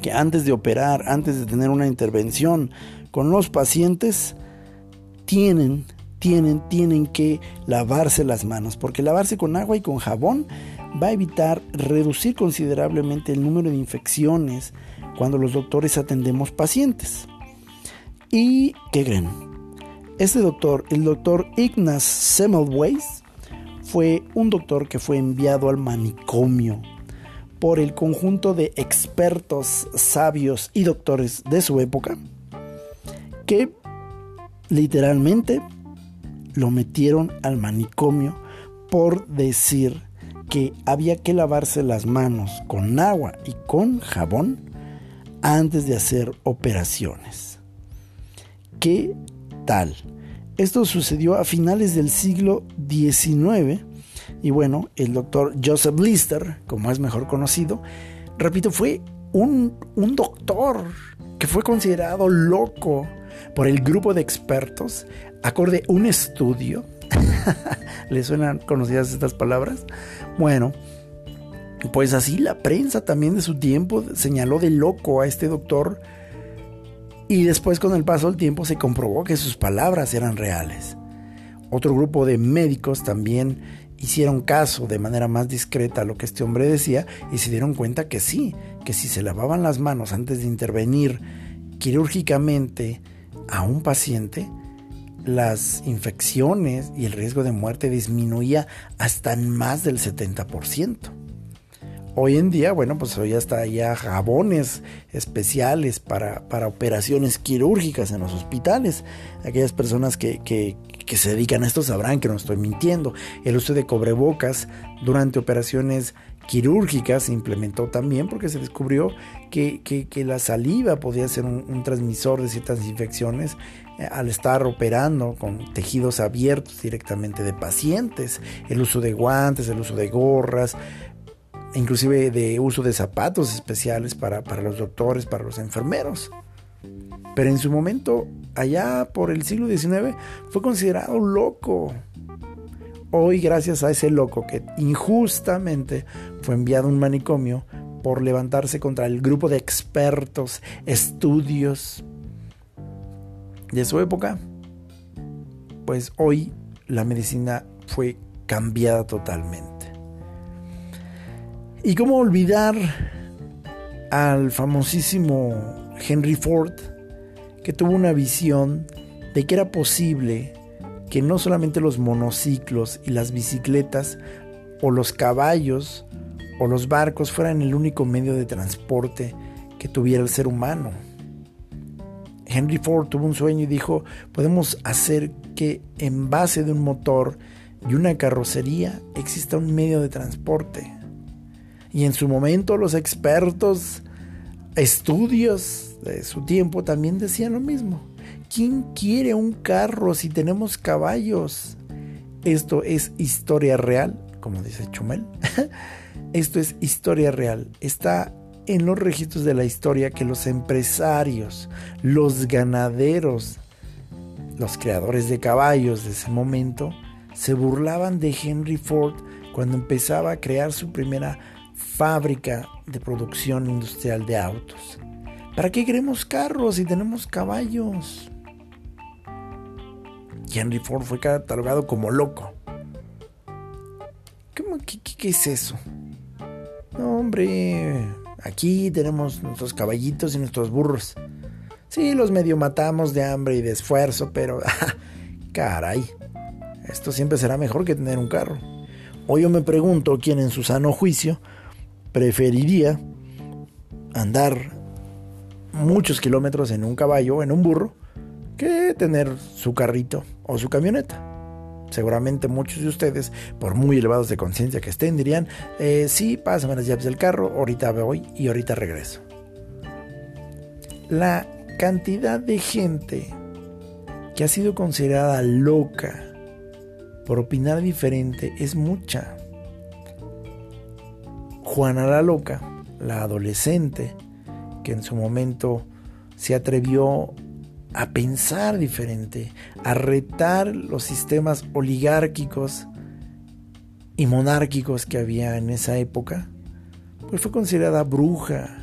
que antes de operar, antes de tener una intervención con los pacientes, tienen tienen, tienen que lavarse las manos, porque lavarse con agua y con jabón va a evitar reducir considerablemente el número de infecciones cuando los doctores atendemos pacientes. ¿Y qué creen? Este doctor, el doctor Ignaz Semmelweis, fue un doctor que fue enviado al manicomio por el conjunto de expertos, sabios y doctores de su época, que literalmente lo metieron al manicomio por decir que había que lavarse las manos con agua y con jabón antes de hacer operaciones. ¿Qué tal? Esto sucedió a finales del siglo XIX y bueno, el doctor Joseph Lister, como es mejor conocido, repito, fue un, un doctor que fue considerado loco por el grupo de expertos acorde un estudio. ¿Le suenan conocidas estas palabras? Bueno, pues así la prensa también de su tiempo señaló de loco a este doctor y después con el paso del tiempo se comprobó que sus palabras eran reales. Otro grupo de médicos también hicieron caso de manera más discreta a lo que este hombre decía y se dieron cuenta que sí, que si se lavaban las manos antes de intervenir quirúrgicamente a un paciente, las infecciones y el riesgo de muerte disminuía hasta en más del 70%. Hoy en día, bueno, pues hoy hasta ya jabones especiales para, para operaciones quirúrgicas en los hospitales. Aquellas personas que, que, se dedican a esto sabrán que no estoy mintiendo. El uso de cobrebocas durante operaciones quirúrgicas se implementó también porque se descubrió que, que la saliva podía ser un, transmisor de ciertas infecciones eh, al estar operando con tejidos abiertos directamente de pacientes. El uso de guantes, el uso de gorras, inclusive de uso de zapatos especiales para, para los doctores, para los enfermeros. Pero en su momento, allá por el siglo XIX, fue considerado loco. Hoy, gracias a ese loco que injustamente fue enviado a un manicomio por levantarse contra el grupo de expertos, estudios de su época, pues hoy la medicina fue cambiada totalmente. ¿Y cómo olvidar al famosísimo Henry Ford, que tuvo una visión de que era posible que no solamente los monociclos y las bicicletas o los caballos o los barcos fueran el único medio de transporte que tuviera el ser humano. Henry Ford tuvo un sueño y dijo, podemos hacer que en base de un motor y una carrocería exista un medio de transporte. Y en su momento los expertos, estudios de su tiempo también decían lo mismo. ¿Quién quiere un carro si tenemos caballos? Esto es historia real, como dice Chumel. Esto es historia real. Está en los registros de la historia que los empresarios, los ganaderos, los creadores de caballos de ese momento, se burlaban de Henry Ford cuando empezaba a crear su primera fábrica de producción industrial de autos. ¿Para qué queremos carros si tenemos caballos? Henry Ford fue catalogado como loco. ¿Qué, qué es eso? No, hombre, aquí tenemos nuestros caballitos y nuestros burros. Sí, los medio matamos de hambre y de esfuerzo, pero... caray, esto siempre será mejor que tener un carro. Hoy yo me pregunto quién en su sano juicio preferiría andar muchos kilómetros en un caballo o en un burro tener su carrito o su camioneta. Seguramente muchos de ustedes, por muy elevados de conciencia que estén, dirían, eh, sí, pásame las llaves del carro, ahorita voy y ahorita regreso. La cantidad de gente que ha sido considerada loca por opinar diferente es mucha. Juana la loca, la adolescente, que en su momento se atrevió a pensar diferente, a retar los sistemas oligárquicos y monárquicos que había en esa época, pues fue considerada bruja.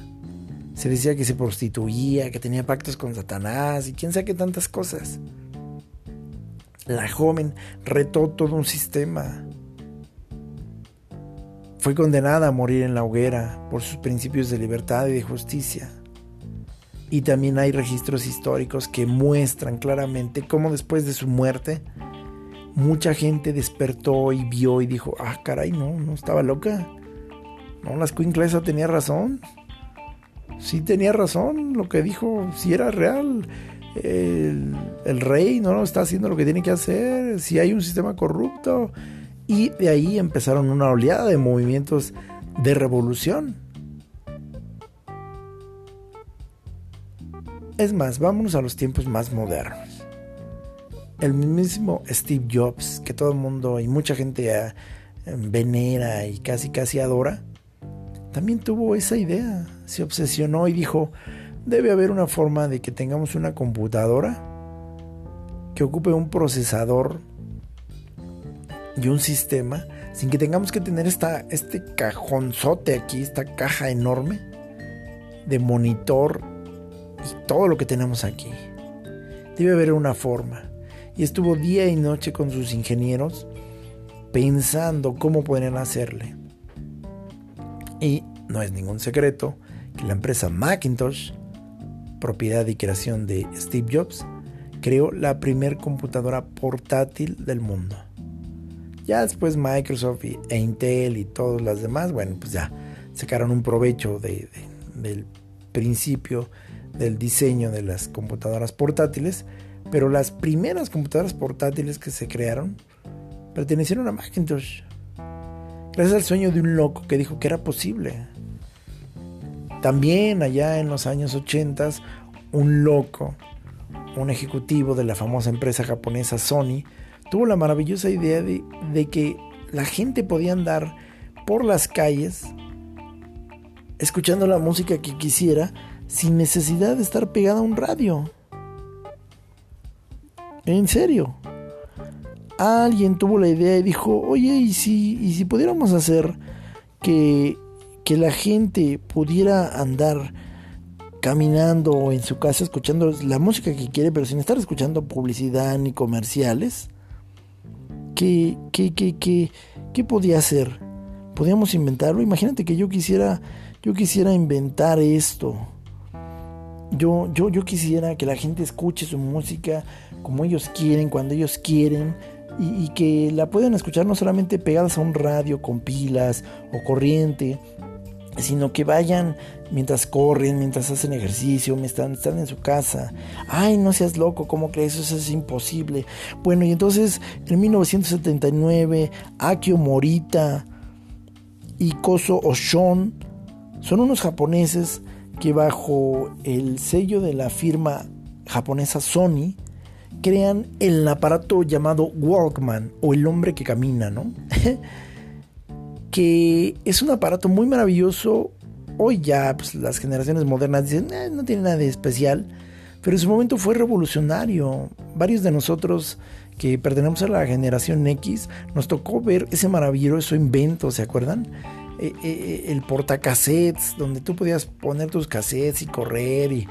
Se decía que se prostituía, que tenía pactos con Satanás y quién sabe qué tantas cosas. La joven retó todo un sistema. Fue condenada a morir en la hoguera por sus principios de libertad y de justicia. Y también hay registros históricos que muestran claramente cómo después de su muerte mucha gente despertó y vio y dijo, ah, caray, no, no estaba loca. No, la escuinclesa tenía razón. Sí tenía razón, lo que dijo, si era real. El, el, rey no está haciendo lo que tiene que hacer, si hay un sistema corrupto. Y de ahí empezaron una oleada de movimientos de revolución. Es más, vámonos a los tiempos más modernos. El mismo Steve Jobs, que todo el mundo y mucha gente eh, venera y casi casi adora, también tuvo esa idea. Se obsesionó y dijo, debe haber una forma de que tengamos una computadora que ocupe un procesador y un sistema sin que tengamos que tener esta, este cajonzote aquí, esta caja enorme de monitor y todo lo que tenemos aquí. Debe haber una forma. Y estuvo día y noche con sus ingenieros pensando cómo podrían hacerle. Y no es ningún secreto que la empresa Macintosh, propiedad y creación de Steve Jobs, creó la primer computadora portátil del mundo. Ya después Microsoft e Intel y todas las demás, bueno, pues ya sacaron un provecho del principio del diseño de las computadoras portátiles, pero las primeras computadoras portátiles que se crearon pertenecieron a Macintosh. Gracias al sueño de un loco que dijo que era posible. También allá en los años 80, un loco, un ejecutivo de la famosa empresa japonesa Sony, tuvo la maravillosa idea de, de que la gente podía andar por las calles escuchando la música que quisiera sin necesidad de estar pegada a un radio. En serio. Alguien tuvo la idea y dijo, oye, ¿y si, y si pudiéramos hacer que, que la gente pudiera andar caminando en su casa escuchando la música que quiere, pero sin estar escuchando publicidad ni comerciales? ¿Qué, qué, qué, qué, qué podía hacer? ¿Podíamos inventarlo? Imagínate que yo quisiera, yo quisiera inventar esto yo, yo, yo quisiera que la gente escuche su música como ellos quieren, cuando ellos quieren, y, que la pueden escuchar no solamente pegadas a un radio con pilas o corriente, sino que vayan mientras corren, mientras hacen ejercicio, están, están en su casa. Ay, no seas loco, ¿cómo crees? Eso es imposible. Bueno, y entonces en 1979, Akio Morita y Koso Oshon son unos japoneses que bajo el sello de la firma japonesa Sony crean el aparato llamado Walkman o el hombre que camina, ¿no? que es un aparato muy maravilloso. Hoy ya pues, las generaciones modernas dicen, eh, no tiene nada de especial, pero en su momento fue revolucionario. Varios de nosotros que pertenecemos a la generación X nos tocó ver ese maravilloso invento, ¿se acuerdan? Eh, eh, el portacassettes, donde tú podías poner tus cassettes y correr. Y,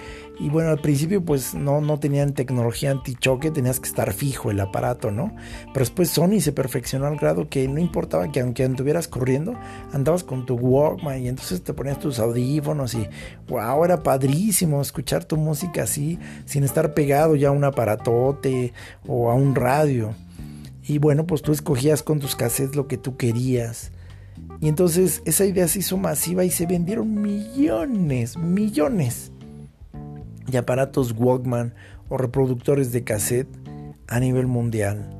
bueno, al principio pues no, no tenían tecnología antichoque, tenías que estar fijo el aparato, ¿no? Pero después Sony se perfeccionó al grado que no importaba que aunque anduvieras corriendo, andabas con tu Walkman y entonces te ponías tus audífonos y wow, era padrísimo escuchar tu música así, sin estar pegado ya a un aparatote o a un radio. Y bueno, pues tú escogías con tus cassettes lo que tú querías. Y entonces esa idea se hizo masiva y se vendieron millones, millones de aparatos Walkman o reproductores de cassette a nivel mundial.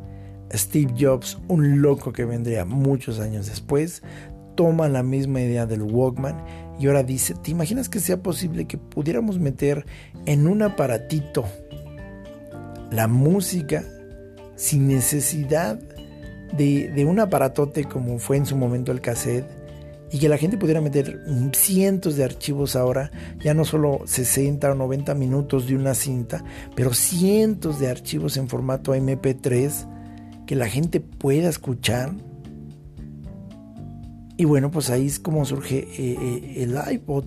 Steve Jobs, un loco que vendría muchos años después, toma la misma idea del Walkman y ahora dice, ¿te imaginas que sea posible que pudiéramos meter en un aparatito la música sin necesidad de, un aparatote como fue en su momento el cassette y que la gente pudiera meter cientos de archivos ahora, ya no solo 60 o 90 minutos de una cinta, pero cientos de archivos en formato MP3 que la gente pueda escuchar. Y bueno, pues ahí es como surge eh, eh, el iPod.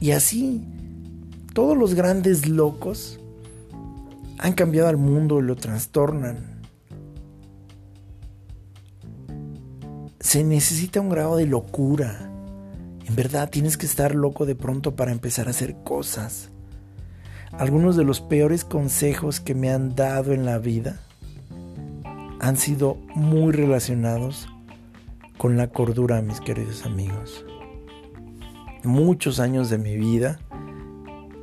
Y así, todos los grandes locos han cambiado al mundo y lo trastornan. Se necesita un grado de locura. En verdad tienes que estar loco de pronto para empezar a hacer cosas. Algunos de los peores consejos que me han dado en la vida han sido muy relacionados con la cordura, mis queridos amigos. Muchos años de mi vida,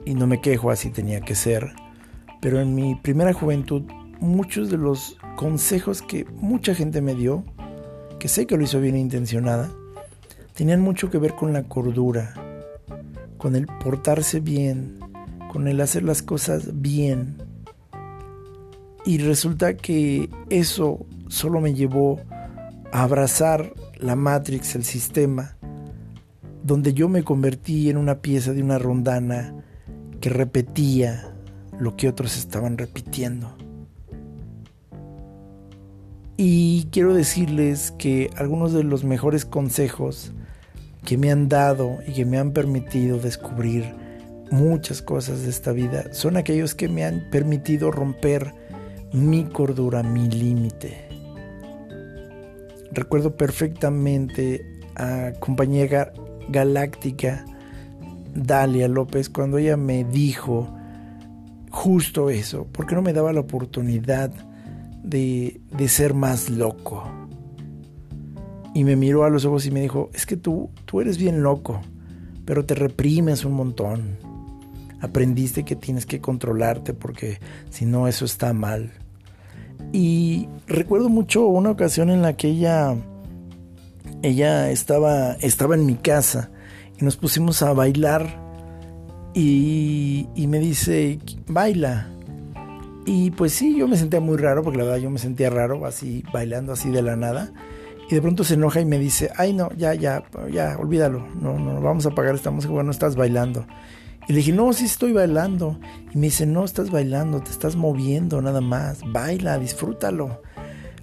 y no me quejo, así tenía que ser, pero en mi primera juventud, muchos de los consejos que mucha gente me dio que sé que lo hizo bien intencionada, tenían mucho que ver con la cordura, con el portarse bien, con el hacer las cosas bien. Y resulta que eso solo me llevó a abrazar la Matrix, el sistema, donde yo me convertí en una pieza de una rondana que repetía lo que otros estaban repitiendo. Y quiero decirles que algunos de los mejores consejos que me han dado y que me han permitido descubrir muchas cosas de esta vida son aquellos que me han permitido romper mi cordura, mi límite. Recuerdo perfectamente a compañera galáctica Dalia López cuando ella me dijo justo eso, porque no me daba la oportunidad de, ser más loco. Y me miró a los ojos y me dijo, es que tú, tú eres bien loco, pero te reprimes un montón. Aprendiste que tienes que controlarte porque si no eso está mal. Y recuerdo mucho una ocasión en la que ella, ella estaba, estaba en mi casa y nos pusimos a bailar y, y me dice, baila. Y pues sí, yo me sentía muy raro, porque la verdad yo me sentía raro, así bailando así de la nada. Y de pronto se enoja y me dice, ay no, ya, ya, ya, olvídalo, no, no, vamos a apagar esta música, bueno, estás bailando. Y le dije, no, sí estoy bailando. Y me dice, no estás bailando, te estás moviendo nada más, baila, disfrútalo.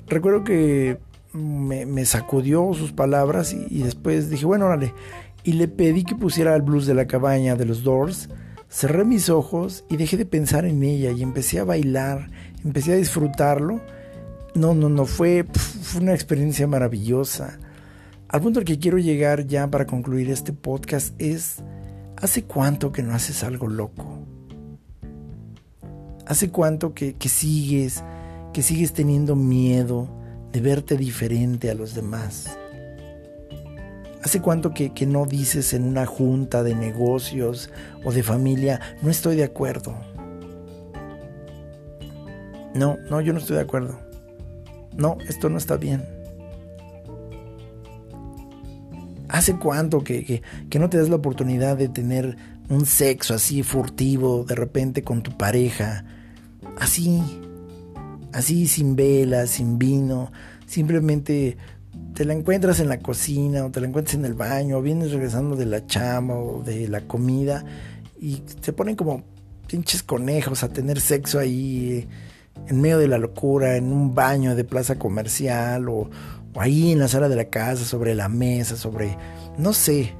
Recuerdo que me, sacudió sus palabras y, y después dije, bueno, órale. Y le pedí que pusiera el blues de la cabaña de los Doors Cerré mis ojos y dejé de pensar en ella y empecé a bailar, empecé a disfrutarlo. No, no, no, fue, una experiencia maravillosa. Al punto al que quiero llegar ya para concluir este podcast es, ¿hace cuánto que no haces algo loco? ¿Hace cuánto que, que sigues, que sigues teniendo miedo de verte diferente a los demás. ¿Hace cuánto que, que, no dices en una junta de negocios o de familia, no estoy de acuerdo? No, no, yo no estoy de acuerdo. No, esto no está bien. ¿Hace cuánto que, que, no te das la oportunidad de tener un sexo así furtivo de repente con tu pareja? Así, así sin velas, sin vino, simplemente te la encuentras en la cocina o te la encuentras en el baño o vienes regresando de la chama o de la comida y se ponen como pinches conejos a tener sexo ahí en medio de la locura, en un baño de plaza comercial o, ahí en la sala de la casa, sobre la mesa, sobre... no sé.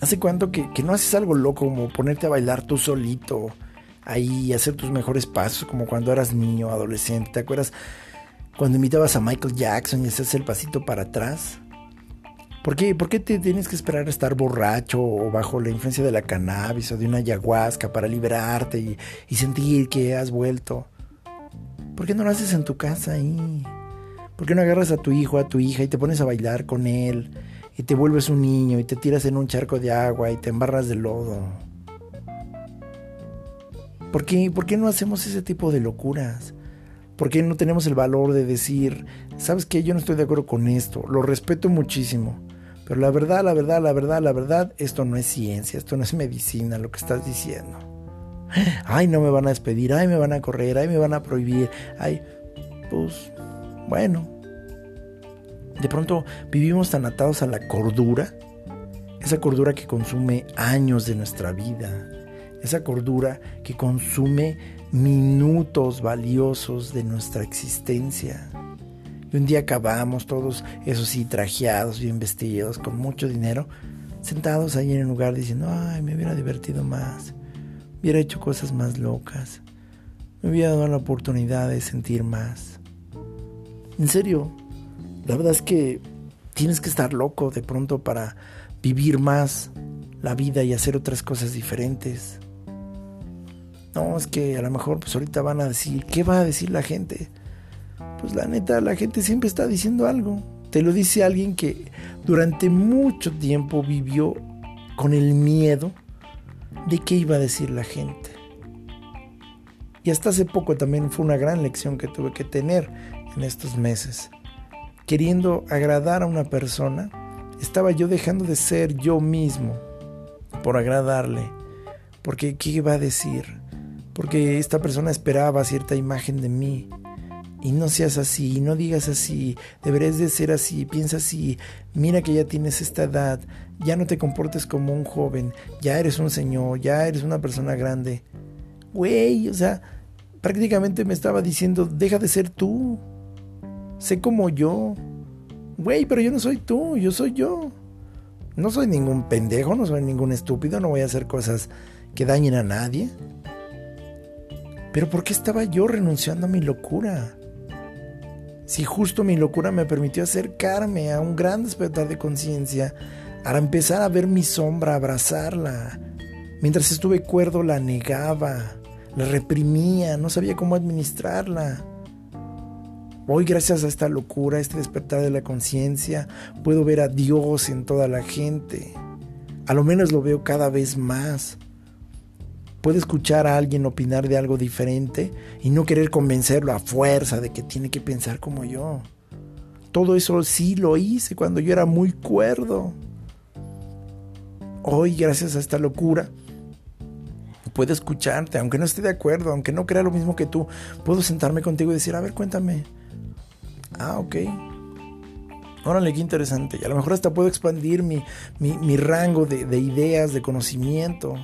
¿Hace cuánto que, que no haces algo loco como ponerte a bailar tú solito? Ahí, hacer tus mejores pasos como cuando eras niño, adolescente. ¿Te acuerdas cuando invitabas a Michael Jackson y hacías el pasito para atrás? ¿Por qué, ¿Por qué te tienes que esperar a estar borracho o bajo la influencia de la cannabis o de una ayahuasca para liberarte y, y sentir que has vuelto? ¿Por qué no lo haces en tu casa ahí? ¿Por qué no agarras a tu hijo, a tu hija y te pones a bailar con él? Y te vuelves un niño y te tiras en un charco de agua y te embarras de lodo. ¿Por qué, ¿Por qué no hacemos ese tipo de locuras? ¿Por qué no tenemos el valor de decir, sabes qué, yo no estoy de acuerdo con esto, lo respeto muchísimo, pero la verdad, la verdad, la verdad, la verdad, esto no es ciencia, esto no es medicina, lo que estás diciendo. Ay, no me van a despedir, ay, me van a correr, ay, me van a prohibir, ay, pues, bueno. De pronto vivimos tan atados a la cordura, esa cordura que consume años de nuestra vida, esa cordura que consume minutos valiosos de nuestra existencia. Y un día acabamos todos, esos sí, trajeados, bien vestidos, con mucho dinero, sentados ahí en el lugar diciendo, ay, me hubiera divertido más, hubiera hecho cosas más locas, me hubiera dado la oportunidad de sentir más. En serio, la verdad es que tienes que estar loco de pronto para vivir más la vida y hacer otras cosas diferentes. No, es que a lo mejor pues ahorita van a decir, ¿qué va a decir la gente? pues la neta, la gente siempre está diciendo algo. Te lo dice alguien que durante mucho tiempo vivió con el miedo de qué iba a decir la gente. Y hasta hace poco también fue una gran lección que tuve que tener en estos meses. Queriendo agradar a una persona, estaba yo dejando de ser yo mismo por agradarle. Porque ¿qué iba a decir? Porque esta persona esperaba cierta imagen de mí y no seas así, no digas así, deberías de ser así, piensa así, mira que ya tienes esta edad, ya no te comportes como un joven, ya eres un señor, ya eres una persona grande. Güey, o sea, prácticamente me estaba diciendo, deja de ser tú, sé como yo. Güey, pero yo no soy tú, yo soy yo. No soy ningún pendejo, no soy ningún estúpido, no voy a hacer cosas que dañen a nadie. Pero ¿por qué estaba yo renunciando a mi locura? Si justo mi locura me permitió acercarme a un gran despertar de conciencia, para empezar a ver mi sombra, abrazarla. Mientras estuve cuerdo la negaba, la reprimía, no sabía cómo administrarla. Hoy gracias a esta locura, a este despertar de la conciencia, puedo ver a Dios en toda la gente. A lo menos lo veo cada vez más. Puede escuchar a alguien opinar de algo diferente y no querer convencerlo a fuerza de que tiene que pensar como yo. Todo eso sí lo hice cuando yo era muy cuerdo. Hoy, gracias a esta locura, puedo escucharte, aunque no esté de acuerdo, aunque no crea lo mismo que tú, puedo sentarme contigo y decir, a ver, cuéntame. Ah, ok. Órale, qué interesante. Y a lo mejor hasta puedo expandir mi, mi, rango de, de ideas, de conocimiento.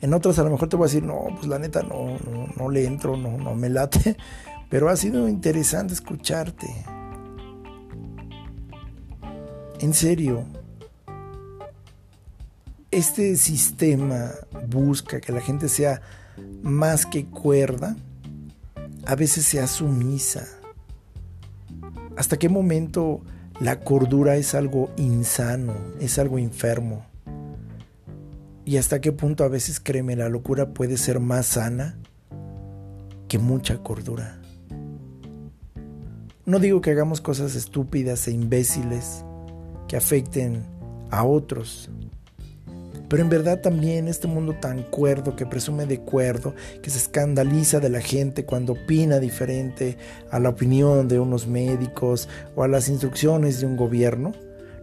En otras a lo mejor te voy a decir, no, pues la neta no, no, le entro, no, no me late. Pero ha sido interesante escucharte. En serio, este sistema busca que la gente sea más que cuerda, a veces sea sumisa. ¿Hasta qué momento la cordura es algo insano, es algo enfermo? Y hasta qué punto a veces créeme la locura puede ser más sana que mucha cordura. No digo que hagamos cosas estúpidas e imbéciles que afecten a otros, pero en verdad también este mundo tan cuerdo, que presume de cuerdo, que se escandaliza de la gente cuando opina diferente a la opinión de unos médicos o a las instrucciones de un gobierno,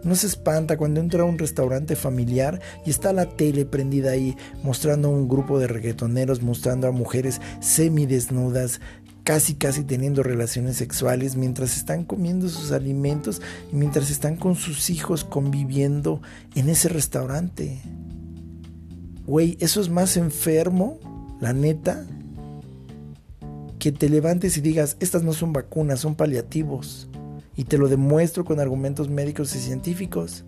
no se espanta cuando entra a un restaurante familiar y está la tele prendida ahí mostrando a un grupo de reggaetoneros, mostrando a mujeres semidesnudas, casi casi teniendo relaciones sexuales mientras están comiendo sus alimentos y mientras están con sus hijos conviviendo en ese restaurante. Güey, eso es más enfermo, la neta, que te levantes y digas, estas no son vacunas, son paliativos. Y te lo demuestro con argumentos médicos y científicos.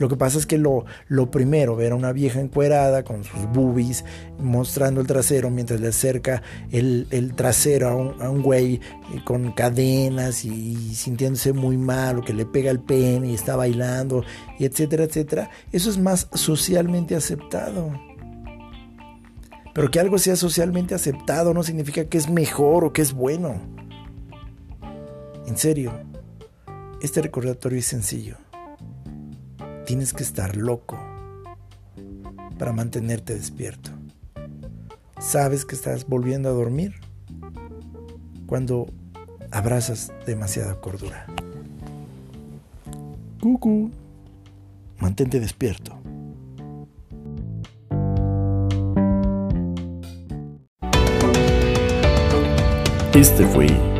Lo que pasa es que lo, lo primero, ver a una vieja encuerada con sus boobies mostrando el trasero mientras le acerca el, trasero a un, a un güey eh, con cadenas y, sintiéndose muy mal o que le pega el pene y está bailando, y etcétera, etcétera, eso es más socialmente aceptado. Pero que algo sea socialmente aceptado no significa que es mejor o que es bueno. En serio, este recordatorio es sencillo. Tienes que estar loco para mantenerte despierto. Sabes que estás volviendo a dormir cuando abrazas demasiada cordura. Cucu, mantente despierto. Este fue